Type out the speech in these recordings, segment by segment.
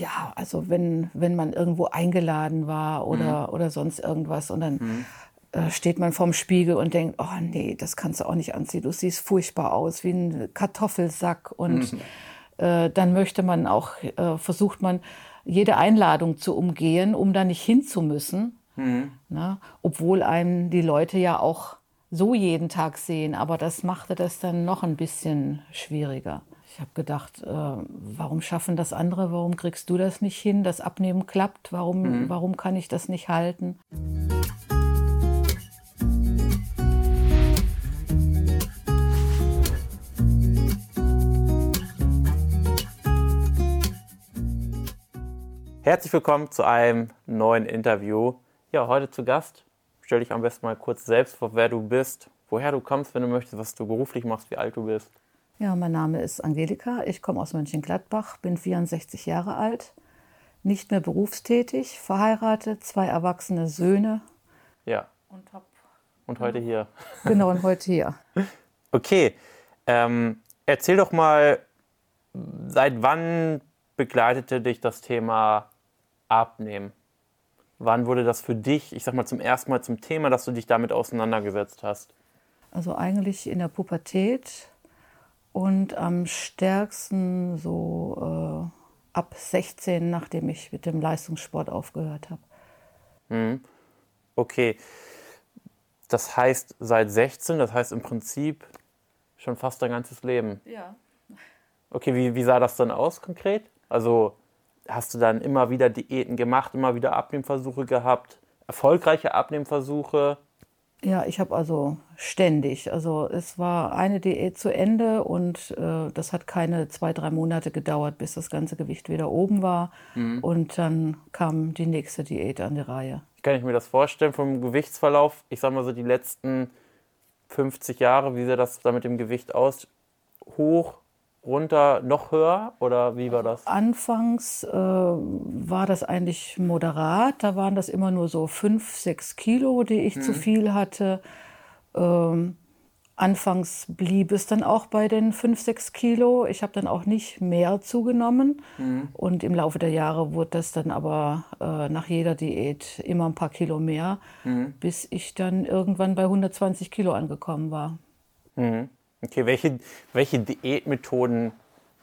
ja, also wenn, wenn man irgendwo eingeladen war oder, mhm. oder sonst irgendwas und dann mhm. äh, steht man vorm Spiegel und denkt, oh nee, das kannst du auch nicht anziehen, du siehst furchtbar aus, wie ein Kartoffelsack und mhm. äh, dann möchte man auch, äh, versucht man, jede Einladung zu umgehen, um da nicht hinzumüssen, mhm. ne? obwohl einem die Leute ja auch so jeden Tag sehen, aber das machte das dann noch ein bisschen schwieriger. Ich habe gedacht, äh, warum schaffen das andere? Warum kriegst du das nicht hin? Das Abnehmen klappt. Warum, mhm. warum kann ich das nicht halten? Herzlich willkommen zu einem neuen Interview. Ja, heute zu Gast. Stell dich am besten mal kurz selbst vor, wer du bist, woher du kommst, wenn du möchtest, was du beruflich machst, wie alt du bist. Ja, mein Name ist Angelika. Ich komme aus Mönchengladbach, bin 64 Jahre alt, nicht mehr berufstätig, verheiratet, zwei erwachsene Söhne. Ja. Und, hab, und heute hier. Genau, und heute hier. Okay. Ähm, erzähl doch mal, seit wann begleitete dich das Thema Abnehmen? Wann wurde das für dich, ich sag mal, zum ersten Mal zum Thema, dass du dich damit auseinandergesetzt hast? Also eigentlich in der Pubertät und am stärksten so äh, ab 16, nachdem ich mit dem Leistungssport aufgehört habe. Mhm. Okay. Das heißt seit 16, das heißt im Prinzip schon fast dein ganzes Leben. Ja. Okay, wie, wie sah das dann aus konkret? Also hast du dann immer wieder Diäten gemacht, immer wieder Abnehmversuche gehabt, erfolgreiche Abnehmversuche? Ja, ich habe also ständig. Also es war eine Diät zu Ende und äh, das hat keine zwei, drei Monate gedauert, bis das ganze Gewicht wieder oben war. Mhm. Und dann kam die nächste Diät an die Reihe. Kann ich mir das vorstellen vom Gewichtsverlauf? Ich sage mal so die letzten 50 Jahre, wie sah das da mit dem Gewicht aus? Hoch, runter, noch höher oder wie war das? Anfangs äh, war das eigentlich moderat. Da waren das immer nur so fünf, sechs Kilo, die ich mhm. zu viel hatte. Ähm, anfangs blieb es dann auch bei den fünf, sechs Kilo. Ich habe dann auch nicht mehr zugenommen. Mhm. Und im Laufe der Jahre wurde das dann aber äh, nach jeder Diät immer ein paar Kilo mehr, mhm. bis ich dann irgendwann bei 120 Kilo angekommen war. Okay, welche, welche Diätmethoden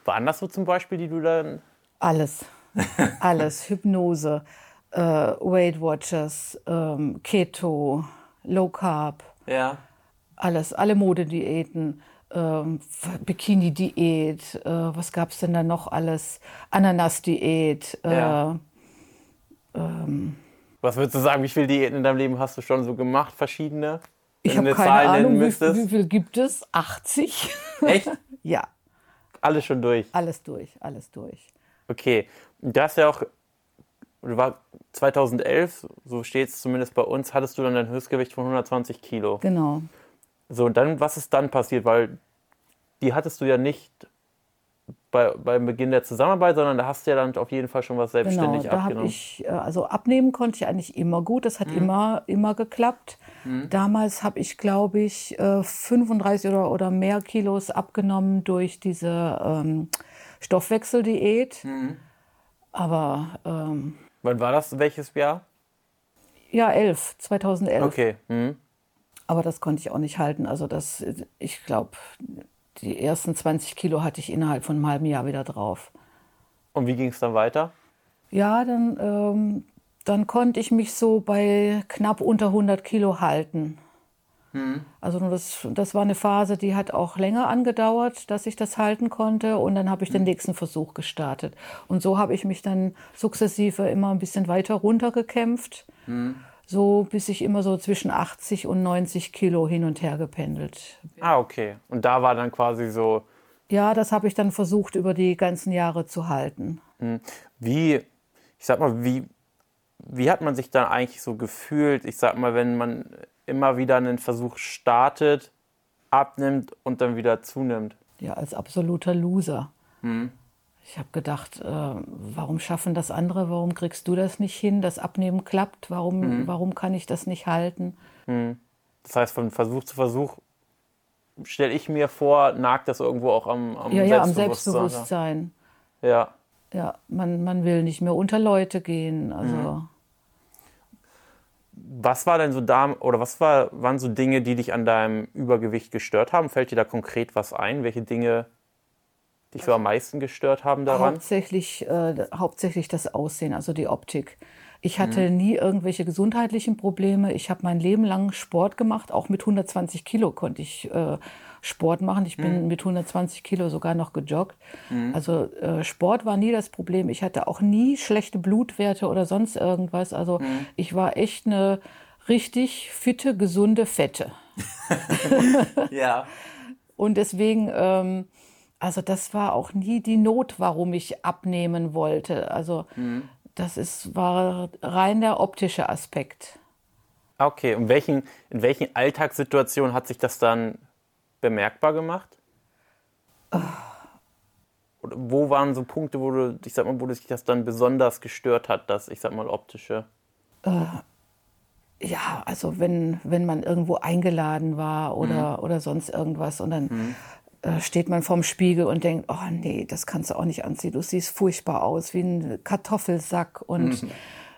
waren das so zum Beispiel, die du dann? Alles. Alles. Hypnose, äh, Weight Watchers, ähm, Keto, Low Carb. Ja. Alles, alle Modediäten. Ähm, Bikini-Diät, äh, was gab es denn da noch alles? Ananas-Diät. Äh, ja. ähm, was würdest du sagen, wie viele Diäten in deinem Leben hast du schon so gemacht, verschiedene? Ich habe keine Zahl Ahnung, wie, wie, viel gibt es? 80? Echt? ja. Alles schon durch? Alles durch, alles durch. Okay. Du hast ja auch, du war 2011, so steht es zumindest bei uns, hattest du dann ein Höchstgewicht von 120 Kilo. Genau. So, und dann, was ist dann passiert? Weil die hattest du ja nicht bei, beim Beginn der Zusammenarbeit, sondern da hast du ja dann auf jeden Fall schon was selbstständig genau, da abgenommen. Ich, äh, also abnehmen konnte ich eigentlich immer gut, das hat mhm. immer, immer geklappt. Mhm. Damals habe ich, glaube ich, 35 äh, oder, oder mehr Kilos abgenommen durch diese ähm, Stoffwechseldiät. Mhm. Aber. Ähm, Wann war das? Welches Jahr? Ja, 11, 2011. Okay. Mhm. Aber das konnte ich auch nicht halten. Also, das, ich glaube, die ersten 20 Kilo hatte ich innerhalb von einem halben Jahr wieder drauf. Und wie ging es dann weiter? Ja, dann, ähm, dann konnte ich mich so bei knapp unter 100 Kilo halten. Mhm. Also das, das war eine Phase, die hat auch länger angedauert, dass ich das halten konnte. Und dann habe ich den mhm. nächsten Versuch gestartet. Und so habe ich mich dann sukzessive immer ein bisschen weiter runtergekämpft. Mhm so bis ich immer so zwischen 80 und 90 Kilo hin und her gependelt bin. Ah, okay. Und da war dann quasi so. Ja, das habe ich dann versucht, über die ganzen Jahre zu halten. Hm. Wie, ich sag mal, wie, wie hat man sich dann eigentlich so gefühlt? Ich sag mal, wenn man immer wieder einen Versuch startet, abnimmt und dann wieder zunimmt. Ja, als absoluter Loser. Hm. Ich habe gedacht, äh, warum schaffen das andere? Warum kriegst du das nicht hin? Das Abnehmen klappt. Warum, mhm. warum kann ich das nicht halten? Mhm. Das heißt, von Versuch zu Versuch stelle ich mir vor, nagt das irgendwo auch am, am ja, ja, Selbstbewusstsein. Am Selbstbewusstsein. Ja. Ja, man, man will nicht mehr unter Leute gehen. Also. Mhm. Was war denn so da oder was war, waren so Dinge, die dich an deinem Übergewicht gestört haben? Fällt dir da konkret was ein? Welche Dinge dich so am meisten gestört haben daran? Hauptsächlich, äh, hauptsächlich das Aussehen, also die Optik. Ich hatte mhm. nie irgendwelche gesundheitlichen Probleme. Ich habe mein Leben lang Sport gemacht. Auch mit 120 Kilo konnte ich äh, Sport machen. Ich bin mhm. mit 120 Kilo sogar noch gejoggt. Mhm. Also äh, Sport war nie das Problem. Ich hatte auch nie schlechte Blutwerte oder sonst irgendwas. Also mhm. ich war echt eine richtig fitte, gesunde Fette. ja. Und deswegen, ähm, also das war auch nie die Not, warum ich abnehmen wollte. Also mhm. das ist, war rein der optische Aspekt. Okay, und welchen, in welchen Alltagssituationen hat sich das dann bemerkbar gemacht? Oh. Wo waren so Punkte, wo du, ich sag mal, wo dich das dann besonders gestört hat, das, ich sag mal, optische? Äh, ja, also wenn, wenn man irgendwo eingeladen war oder, mhm. oder sonst irgendwas und dann mhm. äh, steht man vorm Spiegel und denkt, oh nee, das kannst du auch nicht anziehen, du siehst furchtbar aus, wie ein Kartoffelsack und mhm.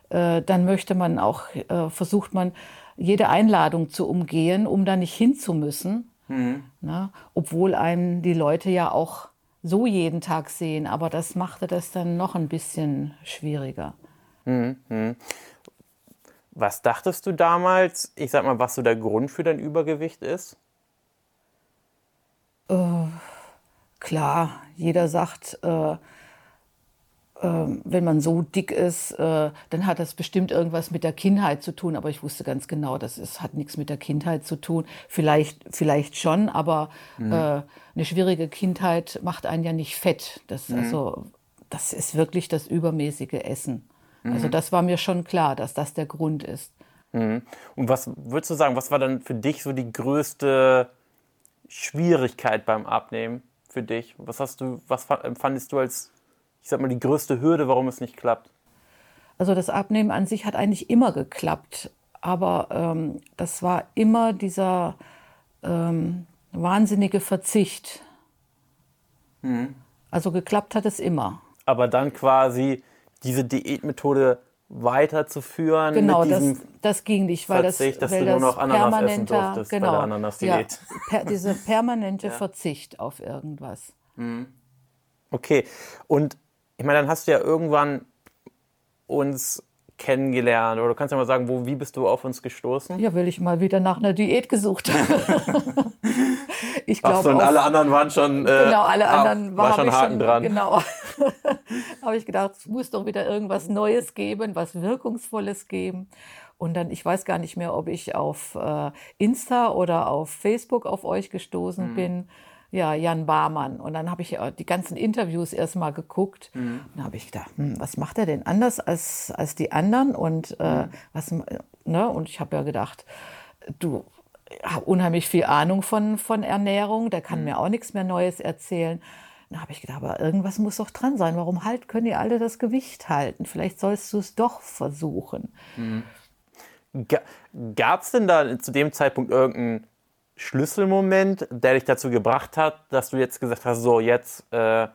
äh, dann möchte man auch, versucht man, jede Einladung zu umgehen, um da nicht hinzumüssen. Mhm. Ne? Obwohl einem die Leute ja auch so jeden Tag sehen, aber das machte das dann noch ein bisschen schwieriger. Mhm. Was dachtest du damals, ich sag mal, was so der Grund für dein Übergewicht ist? Äh, klar, jeder sagt, äh, wenn man so dick ist, äh, dann hat das bestimmt irgendwas mit der Kindheit zu tun. Aber ich wusste ganz genau, das ist, hat nichts mit der Kindheit zu tun. Vielleicht, vielleicht schon, aber mhm. äh, eine schwierige Kindheit macht einen ja nicht fett. Das, mhm. also, das ist wirklich das übermäßige Essen. Mhm. Also das war mir schon klar, dass das der Grund ist. Mhm. Und was würdest du sagen, was war dann für dich so die größte Schwierigkeit beim Abnehmen für dich? Was hast du, was empfandest du als ich sag mal, die größte Hürde, warum es nicht klappt? Also das Abnehmen an sich hat eigentlich immer geklappt, aber ähm, das war immer dieser ähm, wahnsinnige Verzicht. Mhm. Also geklappt hat es immer. Aber dann quasi diese Diätmethode weiterzuführen. Genau, das, das ging nicht, weil Verzicht, das, dass weil du nur noch Ananas essen durftest genau, bei der Ananas-Diät. Ja, per, diese permanente ja. Verzicht auf irgendwas. Mhm. Okay, und ich meine, dann hast du ja irgendwann uns kennengelernt? Oder du kannst ja mal sagen, wo, wie bist du auf uns gestoßen? Ja, weil ich mal wieder nach einer Diät gesucht habe. ich glaube. So, und alle anderen waren schon. Äh, genau, alle anderen war, war schon Haken schon, dran. Genau. habe ich gedacht, es muss doch wieder irgendwas Neues geben, was Wirkungsvolles geben. Und dann, ich weiß gar nicht mehr, ob ich auf äh, Insta oder auf Facebook auf euch gestoßen mhm. bin ja, Jan Barmann. Und dann habe ich die ganzen Interviews erstmal geguckt. Mhm. Und dann habe ich gedacht, hm, was macht er denn anders als, als die anderen? Und äh, mhm. was, ne? Und ich habe ja gedacht, du hast unheimlich viel Ahnung von, von Ernährung, der kann mhm. mir auch nichts mehr Neues erzählen. Dann habe ich gedacht, aber irgendwas muss doch dran sein. Warum halt können die alle das Gewicht halten? Vielleicht sollst du es doch versuchen. Mhm. Gab es denn da zu dem Zeitpunkt irgendeinen Schlüsselmoment, der dich dazu gebracht hat, dass du jetzt gesagt hast, so jetzt äh,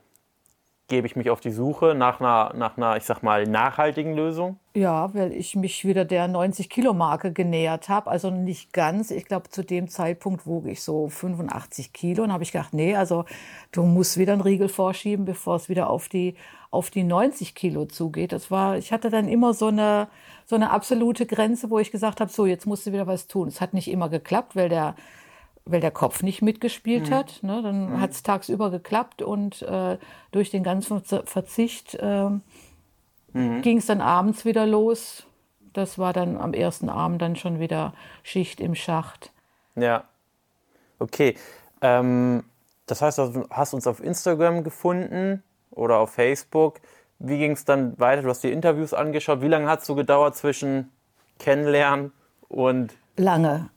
gebe ich mich auf die Suche nach einer, nach einer, ich sag mal, nachhaltigen Lösung? Ja, weil ich mich wieder der 90-Kilo-Marke genähert habe. Also nicht ganz. Ich glaube, zu dem Zeitpunkt wog ich so 85 Kilo. Und habe ich gedacht, nee, also du musst wieder einen Riegel vorschieben, bevor es wieder auf die, auf die 90 Kilo zugeht. Das war, ich hatte dann immer so eine, so eine absolute Grenze, wo ich gesagt habe, so, jetzt musst du wieder was tun. Es hat nicht immer geklappt, weil der weil der Kopf nicht mitgespielt mhm. hat. Ne? Dann mhm. hat es tagsüber geklappt und äh, durch den ganzen Verzicht äh, mhm. ging es dann abends wieder los. Das war dann am ersten Abend dann schon wieder Schicht im Schacht. Ja. Okay. Ähm, das heißt, du hast uns auf Instagram gefunden oder auf Facebook. Wie ging es dann weiter? Du hast die Interviews angeschaut. Wie lange hat es so gedauert zwischen Kennenlernen und lange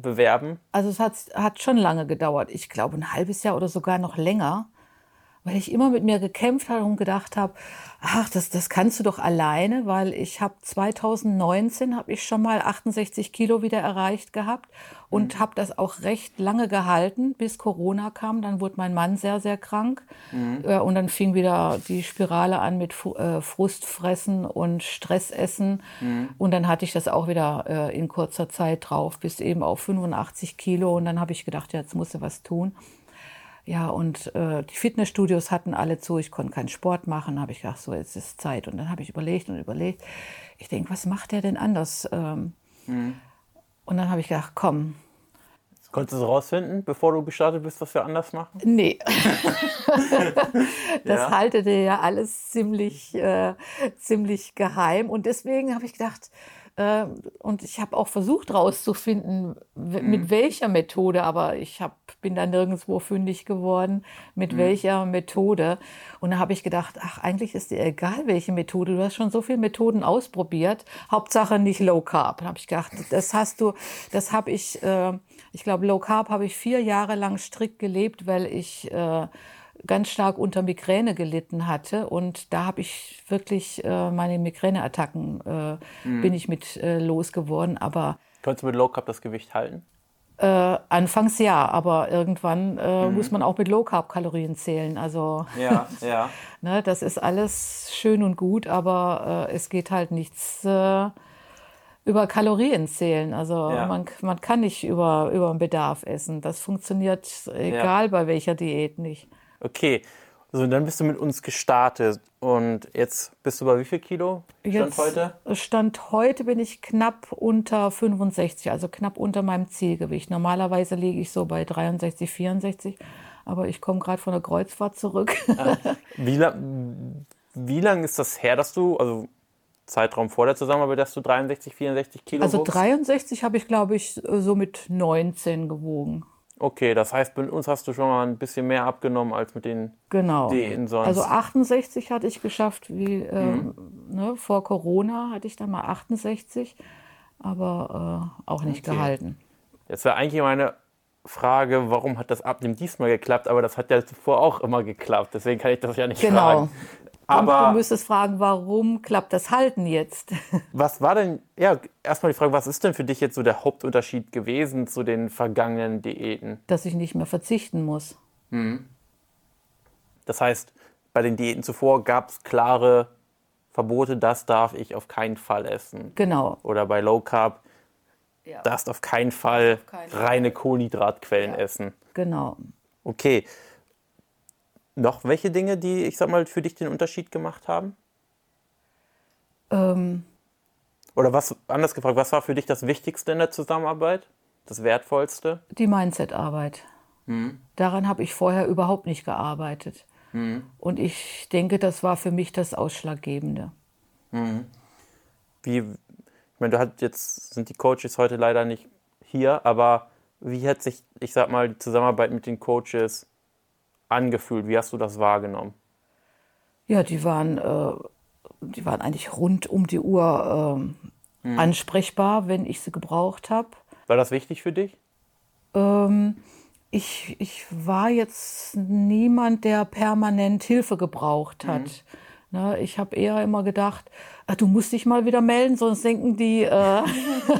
bewerben? Also es hat, hat schon lange gedauert. Ich glaube ein halbes Jahr oder sogar noch länger, weil ich immer mit mir gekämpft habe und gedacht habe, ach, das, das kannst du doch alleine, weil ich habe 2019 habe ich schon mal 68 Kilo wieder erreicht gehabt und mhm. habe das auch recht lange gehalten, bis Corona kam. Dann wurde mein Mann sehr, sehr krank mhm. äh, und dann fing wieder die Spirale an mit äh, Frustfressen und Stressessen mhm. und dann hatte ich das auch wieder äh, in kurzer Zeit drauf, bis eben auf 85 Kilo und dann habe ich gedacht, ja, jetzt musst du was tun. Ja, und äh, die Fitnessstudios hatten alle zu, ich konnte keinen Sport machen. habe ich gedacht, so, jetzt ist Zeit. Und dann habe ich überlegt und überlegt. Ich denke, was macht der denn anders? Ähm, mhm. Und dann habe ich gedacht, komm. Konntest du es rausfinden, bevor du gestartet bist, was wir anders machen? Nee. das ja. haltete ja alles ziemlich, äh, ziemlich geheim. Und deswegen habe ich gedacht, äh, und ich habe auch versucht herauszufinden, mit mhm. welcher Methode, aber ich hab, bin da nirgendwo fündig geworden, mit mhm. welcher Methode. Und da habe ich gedacht, ach, eigentlich ist dir egal, welche Methode. Du hast schon so viele Methoden ausprobiert. Hauptsache nicht Low Carb. Da habe ich gedacht, das hast du, das habe ich, äh, ich glaube, Low Carb habe ich vier Jahre lang strikt gelebt, weil ich äh, ganz stark unter Migräne gelitten hatte. Und da habe ich wirklich äh, meine Migräneattacken äh, mhm. bin ich mit äh, losgeworden. Aber Konntest du mit Low Carb das Gewicht halten? Äh, anfangs ja, aber irgendwann äh, mhm. muss man auch mit Low Carb Kalorien zählen. Also ja, ja. ne, das ist alles schön und gut, aber äh, es geht halt nichts über Kalorien zählen. Also ja. man, man kann nicht über, über den Bedarf essen. Das funktioniert egal ja. bei welcher Diät nicht. Okay, also dann bist du mit uns gestartet und jetzt bist du bei wie viel Kilo Stand jetzt, heute? Stand heute bin ich knapp unter 65, also knapp unter meinem Zielgewicht. Normalerweise liege ich so bei 63, 64, aber ich komme gerade von der Kreuzfahrt zurück. Ah, wie, lang, wie lang ist das her, dass du, also Zeitraum vor der Zusammenarbeit, dass du 63, 64 Kilo Also 63 habe ich, glaube ich, so mit 19 gewogen. Okay, das heißt, mit uns hast du schon mal ein bisschen mehr abgenommen als mit den genau. Diäten sonst. Also 68 hatte ich geschafft, wie ähm, mhm. ne, vor Corona hatte ich dann mal 68, aber äh, auch nicht okay. gehalten. Jetzt wäre eigentlich meine Frage, warum hat das Abnehmen diesmal geklappt? Aber das hat ja zuvor auch immer geklappt, deswegen kann ich das ja nicht genau. fragen. Aber du müsstest fragen, warum klappt das Halten jetzt? Was war denn, ja, erstmal die Frage, was ist denn für dich jetzt so der Hauptunterschied gewesen zu den vergangenen Diäten? Dass ich nicht mehr verzichten muss. Mhm. Das heißt, bei den Diäten zuvor gab es klare Verbote, das darf ich auf keinen Fall essen. Genau. Oder bei Low Carb, ja. darfst auf keinen Fall auf keinen reine Kohlenhydratquellen ja. essen. Genau. Okay. Noch welche Dinge, die, ich sag mal, für dich den Unterschied gemacht haben? Ähm. Oder was, anders gefragt, was war für dich das Wichtigste in der Zusammenarbeit? Das Wertvollste? Die Mindset-Arbeit. Hm. Daran habe ich vorher überhaupt nicht gearbeitet. Hm. Und ich denke, das war für mich das Ausschlaggebende. Hm. Wie, ich meine, du hast jetzt sind die Coaches heute leider nicht hier, aber wie hat sich, ich sag mal, die Zusammenarbeit mit den Coaches angefühlt? Wie hast du das wahrgenommen? Ja, die waren, äh, die waren eigentlich rund um die Uhr äh, hm. ansprechbar, wenn ich sie gebraucht habe. War das wichtig für dich? Ähm, ich, ich war jetzt niemand, der permanent Hilfe gebraucht hat. Mhm. Ne, ich habe eher immer gedacht, ach, du musst dich mal wieder melden, sonst denken die, äh,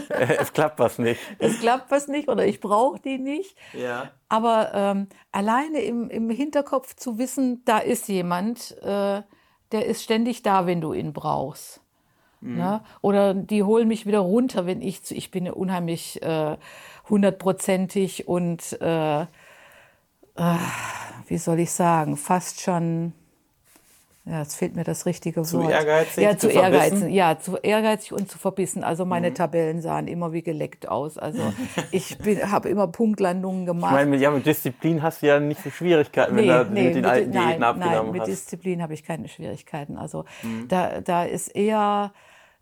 es klappt was nicht. Es klappt was nicht oder ich brauche die nicht. Ja. Aber ähm, alleine im, im Hinterkopf zu wissen, da ist jemand, äh, der ist ständig da, wenn du ihn brauchst. Mhm. Ne? Oder die holen mich wieder runter, wenn ich zu, ich bin unheimlich äh, hundertprozentig und äh, äh, wie soll ich sagen, fast schon ja, jetzt fehlt mir das richtige Wort. Zu ehrgeizig? Ja, zu, zu ehrgeizig. Ja, zu ehrgeizig und zu verbissen. Also meine mhm. Tabellen sahen immer wie geleckt aus. Also ich habe immer Punktlandungen gemacht. Ich meine, ja, mit Disziplin hast du ja nicht so Schwierigkeiten, nee, wenn du nee, mit den alten nein, Diäten abgenommen nein, mit hast. Disziplin habe ich keine Schwierigkeiten. Also mhm. da, da ist eher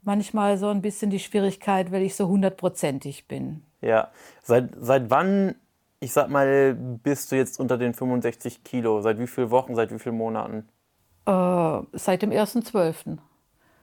manchmal so ein bisschen die Schwierigkeit, weil ich so hundertprozentig bin. Ja. Seit, seit wann, ich sag mal, bist du jetzt unter den 65 Kilo? Seit wie vielen Wochen, seit wie vielen Monaten? Äh, seit dem 1.12.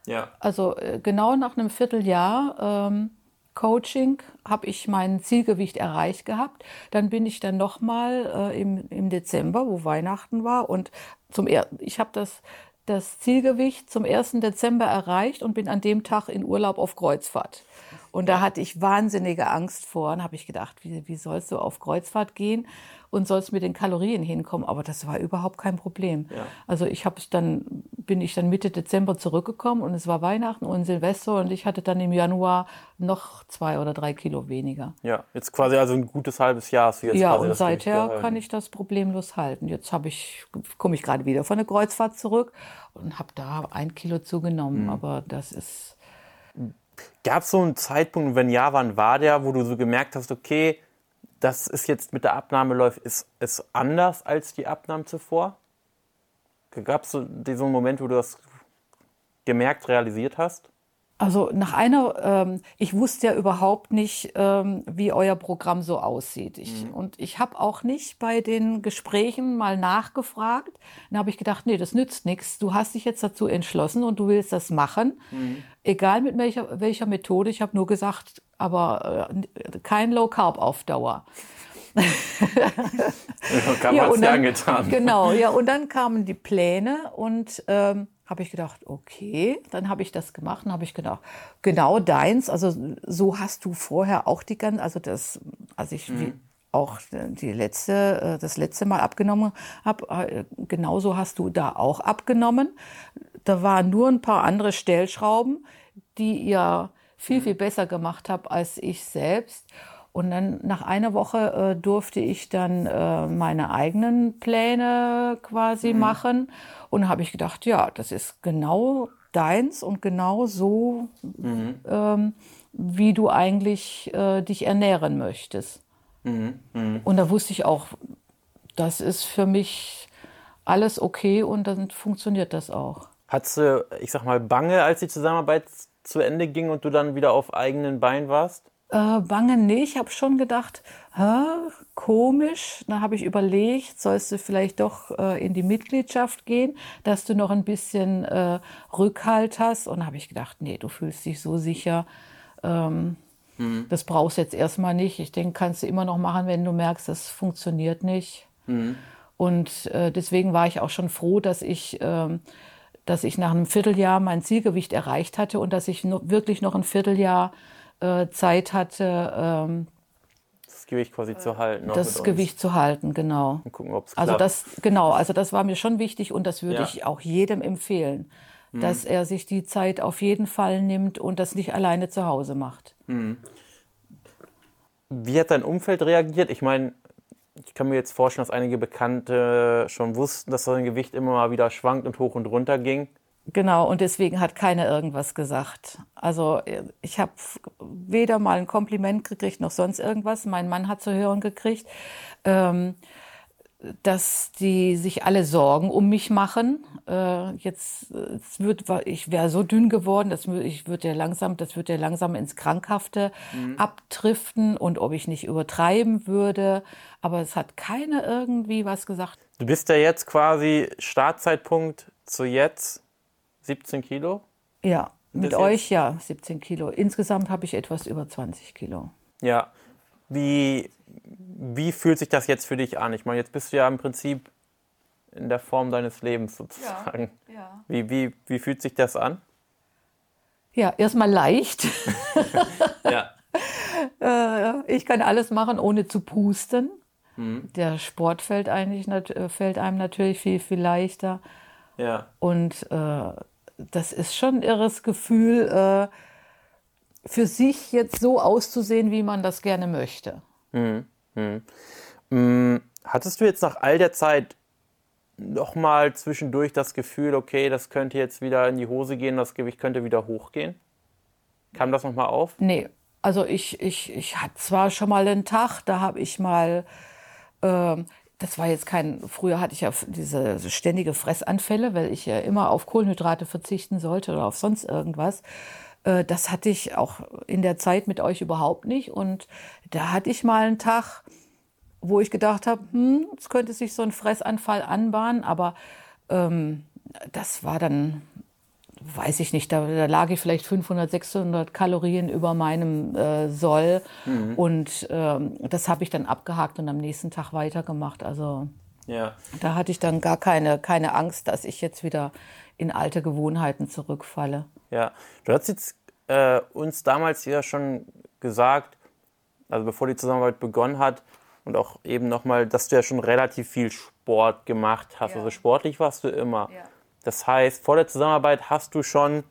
Ja. Also äh, genau nach einem Vierteljahr ähm, Coaching habe ich mein Zielgewicht erreicht gehabt. Dann bin ich dann nochmal äh, im, im Dezember, wo Weihnachten war. Und zum er ich habe das, das Zielgewicht zum 1. Dezember erreicht und bin an dem Tag in Urlaub auf Kreuzfahrt. Und da hatte ich wahnsinnige Angst vor und habe ich gedacht, wie, wie sollst du auf Kreuzfahrt gehen und sollst mit den Kalorien hinkommen? Aber das war überhaupt kein Problem. Ja. Also ich habe dann bin ich dann Mitte Dezember zurückgekommen und es war Weihnachten und Silvester und ich hatte dann im Januar noch zwei oder drei Kilo weniger. Ja, jetzt quasi also ein gutes halbes Jahr. Jetzt ja, und seither kann ich das problemlos halten. Jetzt habe ich komme ich gerade wieder von der Kreuzfahrt zurück und habe da ein Kilo zugenommen, mhm. aber das ist Gab es so einen Zeitpunkt, wenn ja, wann war der, wo du so gemerkt hast, okay, das ist jetzt mit der Abnahme läuft, ist, ist anders als die Abnahmen zuvor? Gab es so diesen Moment, wo du das gemerkt, realisiert hast? Also nach einer, ähm, ich wusste ja überhaupt nicht, ähm, wie euer Programm so aussieht. Ich, mhm. Und ich habe auch nicht bei den Gesprächen mal nachgefragt. Dann habe ich gedacht, nee, das nützt nichts. Du hast dich jetzt dazu entschlossen und du willst das machen. Mhm. Egal mit welcher, welcher Methode. Ich habe nur gesagt, aber äh, kein Low Carb auf Dauer. ja, ja, und dann, angetan. Genau, ja, und dann kamen die Pläne und ähm, habe ich gedacht, okay, dann habe ich das gemacht und habe ich gedacht, genau deins, also so hast du vorher auch die ganze, also das, als ich mhm. auch die letzte, äh, das letzte Mal abgenommen habe, äh, genauso hast du da auch abgenommen. Da waren nur ein paar andere Stellschrauben, die ihr viel, mhm. viel besser gemacht habt als ich selbst. Und dann nach einer Woche äh, durfte ich dann äh, meine eigenen Pläne quasi mhm. machen. Und habe ich gedacht, ja, das ist genau deins und genau so, mhm. ähm, wie du eigentlich äh, dich ernähren möchtest. Mhm. mhm. Und da wusste ich auch, das ist für mich alles okay und dann funktioniert das auch. Hattest du, ich sag mal, Bange, als die Zusammenarbeit zu Ende ging und du dann wieder auf eigenen Beinen warst? Äh, bange nicht. Ich habe schon gedacht, Hä, komisch. Da habe ich überlegt, sollst du vielleicht doch äh, in die Mitgliedschaft gehen, dass du noch ein bisschen äh, Rückhalt hast. Und habe ich gedacht, nee, du fühlst dich so sicher. Ähm, mhm. Das brauchst du jetzt erstmal nicht. Ich denke, kannst du immer noch machen, wenn du merkst, das funktioniert nicht. Mhm. Und äh, deswegen war ich auch schon froh, dass ich, ähm, dass ich nach einem Vierteljahr mein Zielgewicht erreicht hatte und dass ich noch, wirklich noch ein Vierteljahr äh, Zeit hatte, ähm, das Gewicht quasi zu halten. Das Gewicht zu halten, genau. Und gucken, ob es Also das, genau, also das war mir schon wichtig und das würde ja. ich auch jedem empfehlen, mhm. dass er sich die Zeit auf jeden Fall nimmt und das nicht alleine zu Hause macht. Mhm. Wie hat dein Umfeld reagiert? Ich meine, ich kann mir jetzt vorstellen, dass einige Bekannte schon wussten, dass dein Gewicht immer mal wieder schwankt und hoch und runter ging. Genau, und deswegen hat keiner irgendwas gesagt. Also ich habe weder mal ein Kompliment gekriegt noch sonst irgendwas. Mein Mann hat zu hören gekriegt, ähm, dass die sich alle Sorgen um mich machen. Äh, jetzt es wird, ich wäre so dünn geworden, das ich würde ja langsam, das wird ja langsam ins Krankhafte mhm. abdriften und ob ich nicht übertreiben würde. Aber es hat keiner irgendwie was gesagt. Du bist ja jetzt quasi Startzeitpunkt zu jetzt 17 Kilo? Ja, mit euch ja 17 Kilo. Insgesamt habe ich etwas über 20 Kilo. Ja. Wie, wie fühlt sich das jetzt für dich an? Ich meine, jetzt bist du ja im Prinzip in der Form deines Lebens sozusagen. Ja, ja. Wie, wie, wie fühlt sich das an? Ja, erstmal leicht. ja. Äh, ich kann alles machen, ohne zu pusten. Mhm. Der Sport fällt, eigentlich, äh, fällt einem natürlich viel, viel leichter. Ja. Und äh, das ist schon ein irres Gefühl, äh, für sich jetzt so auszusehen, wie man das gerne möchte. Hm, hm. Hm, hattest du jetzt nach all der Zeit nochmal zwischendurch das Gefühl, okay, das könnte jetzt wieder in die Hose gehen, das Gewicht könnte wieder hochgehen? Kam das nochmal auf? Nee, also ich, ich, ich hatte zwar schon mal einen Tag, da habe ich mal ähm, das war jetzt kein, früher hatte ich ja diese ständige Fressanfälle, weil ich ja immer auf Kohlenhydrate verzichten sollte oder auf sonst irgendwas. Äh, das hatte ich auch in der Zeit mit euch überhaupt nicht. Und da hatte ich mal einen Tag, wo ich gedacht habe, hm, es könnte sich so ein Fressanfall anbahnen, aber ähm, das war dann weiß ich nicht, da, da, lag ich vielleicht 500, 600 Kalorien über meinem äh, Soll. Mhm. Und ähm, das habe ich dann abgehakt und am nächsten Tag weitergemacht. Also ja. da hatte ich dann gar keine, keine Angst, dass ich jetzt wieder in alte Gewohnheiten zurückfalle. Ja, du hast jetzt äh, uns damals ja schon gesagt, also bevor die Zusammenarbeit begonnen hat, und auch eben nochmal, dass du ja schon relativ viel Sport gemacht hast. Ja. Also sportlich warst du immer. Ja. Das heißt, vor der Zusammenarbeit hast du schon,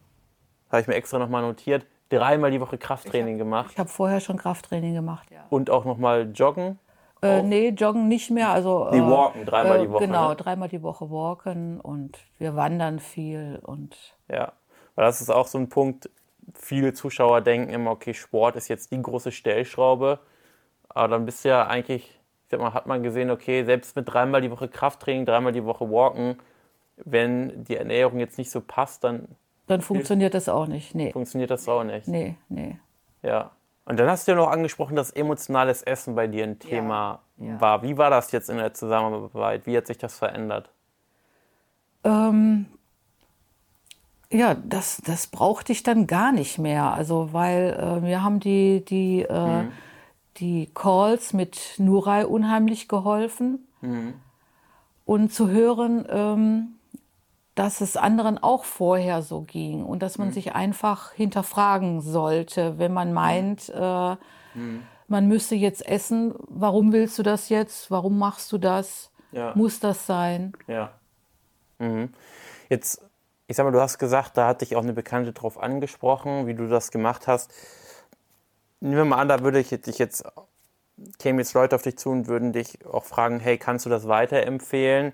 habe ich mir extra nochmal notiert, dreimal die Woche Krafttraining ich hab, gemacht. Ich habe vorher schon Krafttraining gemacht, ja. Und auch nochmal Joggen? Äh, nee, Joggen nicht mehr. Also, die äh, Walken, dreimal äh, die Woche. Genau, ne? dreimal die Woche Walken und wir wandern viel. und Ja, weil das ist auch so ein Punkt, viele Zuschauer denken immer, okay, Sport ist jetzt die große Stellschraube. Aber dann bist du ja eigentlich, ich sag mal, hat man gesehen, okay, selbst mit dreimal die Woche Krafttraining, dreimal die Woche Walken, wenn die Ernährung jetzt nicht so passt, dann. Dann funktioniert das auch nicht. Nee. Funktioniert das auch nicht. Nee, nee. Ja. Und dann hast du ja noch angesprochen, dass emotionales Essen bei dir ein Thema ja, war. Wie war das jetzt in der Zusammenarbeit? Wie hat sich das verändert? Ähm, ja, das, das brauchte ich dann gar nicht mehr. Also, weil äh, wir haben die, die, äh, mhm. die Calls mit Nurai unheimlich geholfen. Mhm. Und zu hören, ähm, dass es anderen auch vorher so ging und dass man mhm. sich einfach hinterfragen sollte, wenn man meint, äh, mhm. man müsste jetzt essen. Warum willst du das jetzt? Warum machst du das? Ja. Muss das sein? Ja. Mhm. Jetzt, ich sag mal, du hast gesagt, da hat dich auch eine Bekannte drauf angesprochen, wie du das gemacht hast. Nehmen wir mal an, da würde ich dich jetzt, kämen jetzt Leute auf dich zu und würden dich auch fragen, hey, kannst du das weiterempfehlen?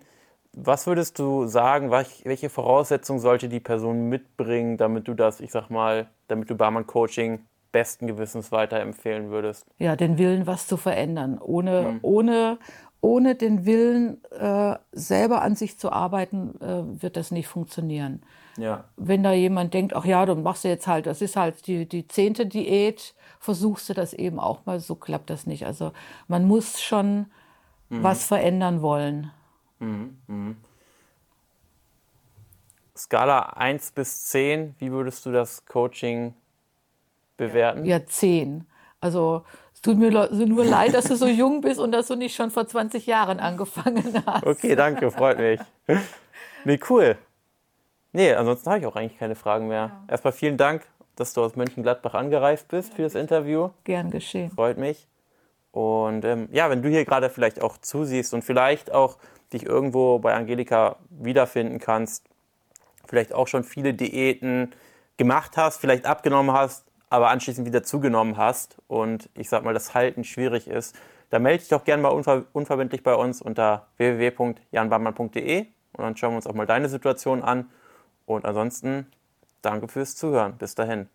Was würdest du sagen, welche Voraussetzungen sollte die Person mitbringen, damit du das, ich sag mal, damit du Barmann-Coaching besten Gewissens weiterempfehlen würdest? Ja, den Willen, was zu verändern. Ohne, mhm. ohne, ohne den Willen, äh, selber an sich zu arbeiten, äh, wird das nicht funktionieren. Ja. Wenn da jemand denkt, ach ja, du machst jetzt halt, das ist halt die, die zehnte Diät, versuchst du das eben auch mal, so klappt das nicht. Also man muss schon mhm. was verändern wollen. Mhm, mhm. Skala 1 bis 10, wie würdest du das Coaching bewerten? Ja, 10. Also es tut mir nur leid, dass du so jung bist und dass du nicht schon vor 20 Jahren angefangen hast. Okay, danke, freut mich. Nee, cool. Nee, ansonsten habe ich auch eigentlich keine Fragen mehr. Ja. Erstmal vielen Dank, dass du aus Mönchengladbach angereist bist für das Interview. Gern geschehen. Freut mich. Und ähm, ja, wenn du hier gerade vielleicht auch zusiehst und vielleicht auch dich irgendwo bei Angelika wiederfinden kannst, vielleicht auch schon viele Diäten gemacht hast, vielleicht abgenommen hast, aber anschließend wieder zugenommen hast und ich sag mal, das Halten schwierig ist, dann melde dich doch gerne mal unver unverbindlich bei uns unter www.janbarmann.de und dann schauen wir uns auch mal deine Situation an. Und ansonsten danke fürs Zuhören. Bis dahin.